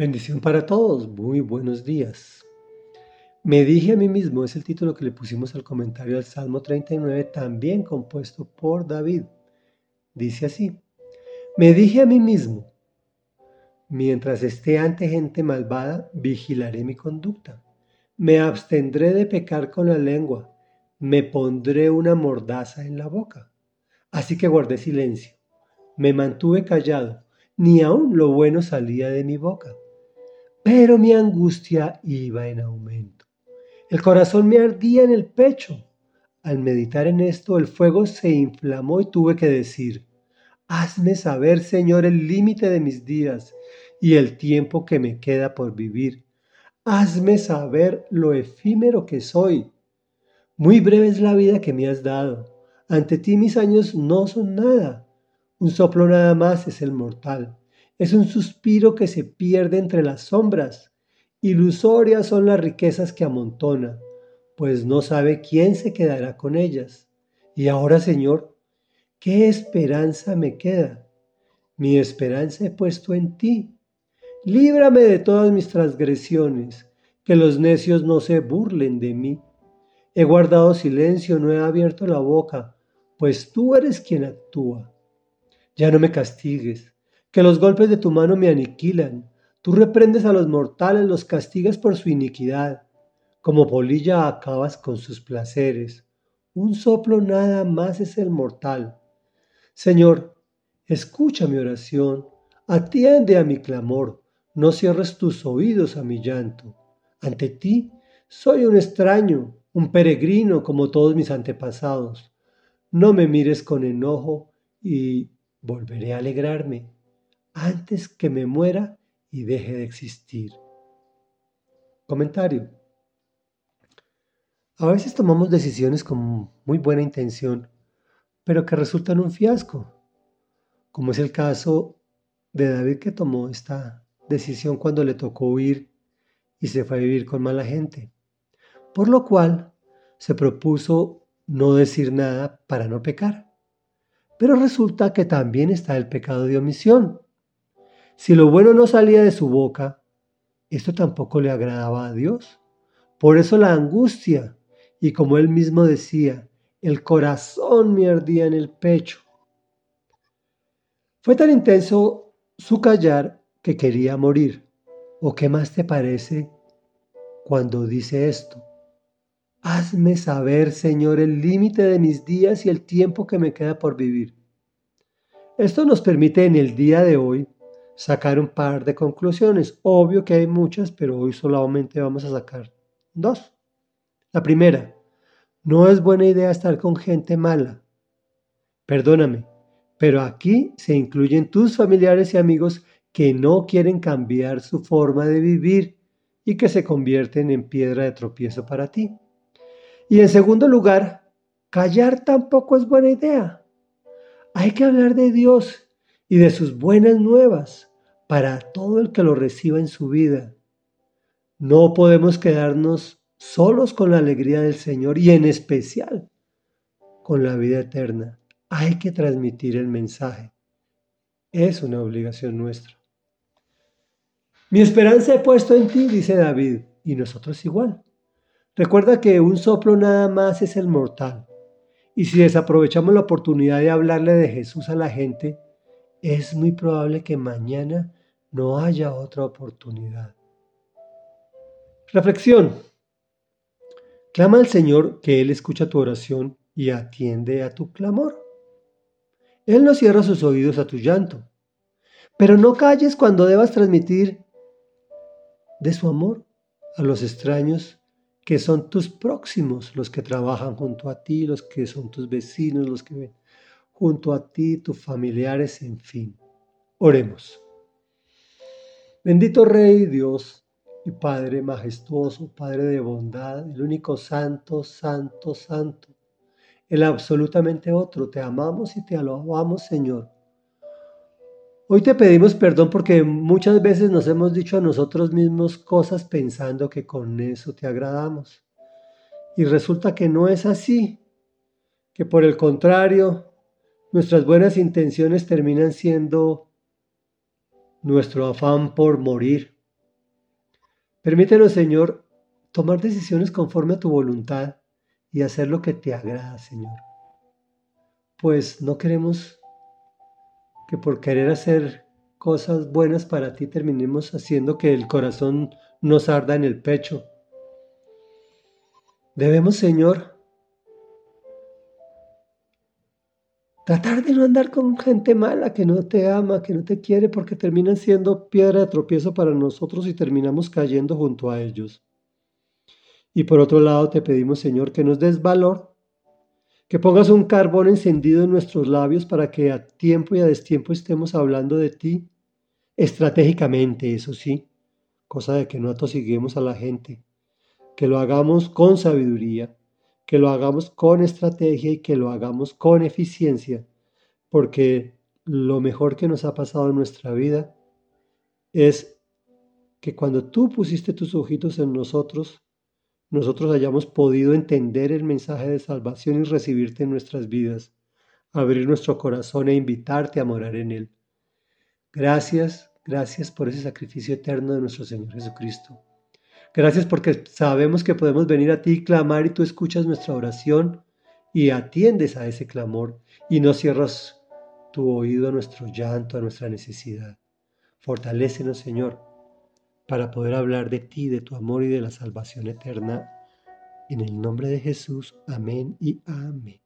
Bendición para todos, muy buenos días. Me dije a mí mismo, es el título que le pusimos al comentario al Salmo 39, también compuesto por David. Dice así, me dije a mí mismo, mientras esté ante gente malvada, vigilaré mi conducta. Me abstendré de pecar con la lengua, me pondré una mordaza en la boca. Así que guardé silencio, me mantuve callado, ni aun lo bueno salía de mi boca pero mi angustia iba en aumento. El corazón me ardía en el pecho. Al meditar en esto, el fuego se inflamó y tuve que decir, hazme saber, Señor, el límite de mis días y el tiempo que me queda por vivir. Hazme saber lo efímero que soy. Muy breve es la vida que me has dado. Ante ti mis años no son nada. Un soplo nada más es el mortal. Es un suspiro que se pierde entre las sombras. Ilusorias son las riquezas que amontona, pues no sabe quién se quedará con ellas. Y ahora, Señor, ¿qué esperanza me queda? Mi esperanza he puesto en ti. Líbrame de todas mis transgresiones, que los necios no se burlen de mí. He guardado silencio, no he abierto la boca, pues tú eres quien actúa. Ya no me castigues, que los golpes de tu mano me aniquilan. Tú reprendes a los mortales, los castigas por su iniquidad. Como polilla acabas con sus placeres. Un soplo nada más es el mortal. Señor, escucha mi oración, atiende a mi clamor, no cierres tus oídos a mi llanto. Ante ti soy un extraño, un peregrino como todos mis antepasados. No me mires con enojo y volveré a alegrarme antes que me muera y deje de existir. Comentario. A veces tomamos decisiones con muy buena intención, pero que resultan un fiasco, como es el caso de David que tomó esta decisión cuando le tocó huir y se fue a vivir con mala gente, por lo cual se propuso no decir nada para no pecar. Pero resulta que también está el pecado de omisión, si lo bueno no salía de su boca, esto tampoco le agradaba a Dios. Por eso la angustia, y como él mismo decía, el corazón me ardía en el pecho. Fue tan intenso su callar que quería morir. ¿O qué más te parece cuando dice esto? Hazme saber, Señor, el límite de mis días y el tiempo que me queda por vivir. Esto nos permite en el día de hoy sacar un par de conclusiones. Obvio que hay muchas, pero hoy solamente vamos a sacar dos. La primera, no es buena idea estar con gente mala. Perdóname, pero aquí se incluyen tus familiares y amigos que no quieren cambiar su forma de vivir y que se convierten en piedra de tropiezo para ti. Y en segundo lugar, callar tampoco es buena idea. Hay que hablar de Dios y de sus buenas nuevas para todo el que lo reciba en su vida. No podemos quedarnos solos con la alegría del Señor y en especial con la vida eterna. Hay que transmitir el mensaje. Es una obligación nuestra. Mi esperanza he puesto en ti, dice David, y nosotros igual. Recuerda que un soplo nada más es el mortal. Y si desaprovechamos la oportunidad de hablarle de Jesús a la gente, es muy probable que mañana no haya otra oportunidad. Reflexión. Clama al Señor que Él escucha tu oración y atiende a tu clamor. Él no cierra sus oídos a tu llanto, pero no calles cuando debas transmitir de su amor a los extraños que son tus próximos, los que trabajan junto a ti, los que son tus vecinos, los que ven junto a ti, tus familiares, en fin. Oremos. Bendito Rey Dios y Padre majestuoso, Padre de bondad, el único santo, santo, santo, el absolutamente otro. Te amamos y te alabamos, Señor. Hoy te pedimos perdón porque muchas veces nos hemos dicho a nosotros mismos cosas pensando que con eso te agradamos. Y resulta que no es así, que por el contrario, nuestras buenas intenciones terminan siendo nuestro afán por morir, Permítenos, Señor, tomar decisiones conforme a tu voluntad y hacer lo que te agrada, Señor. Pues no queremos que por querer hacer cosas buenas para ti terminemos haciendo que el corazón nos arda en el pecho. Debemos, Señor, tratar de no andar con gente mala que no te ama, que no te quiere, porque terminan siendo piedra de tropiezo para nosotros y terminamos cayendo junto a ellos. Y por otro lado te pedimos, Señor, que nos des valor, que pongas un carbón encendido en nuestros labios para que a tiempo y a destiempo estemos hablando de ti, estratégicamente, eso sí, cosa de que no atosiguemos a la gente, que lo hagamos con sabiduría, que lo hagamos con estrategia y que lo hagamos con eficiencia, porque lo mejor que nos ha pasado en nuestra vida es que cuando tú pusiste tus ojitos en nosotros, nosotros hayamos podido entender el mensaje de salvación y recibirte en nuestras vidas, abrir nuestro corazón e invitarte a morar en él. Gracias, gracias por ese sacrificio eterno de nuestro Señor Jesucristo. Gracias porque sabemos que podemos venir a ti y clamar y tú escuchas nuestra oración y atiendes a ese clamor y no cierras tu oído a nuestro llanto, a nuestra necesidad. Fortalécenos, Señor, para poder hablar de ti, de tu amor y de la salvación eterna. En el nombre de Jesús, amén y amén.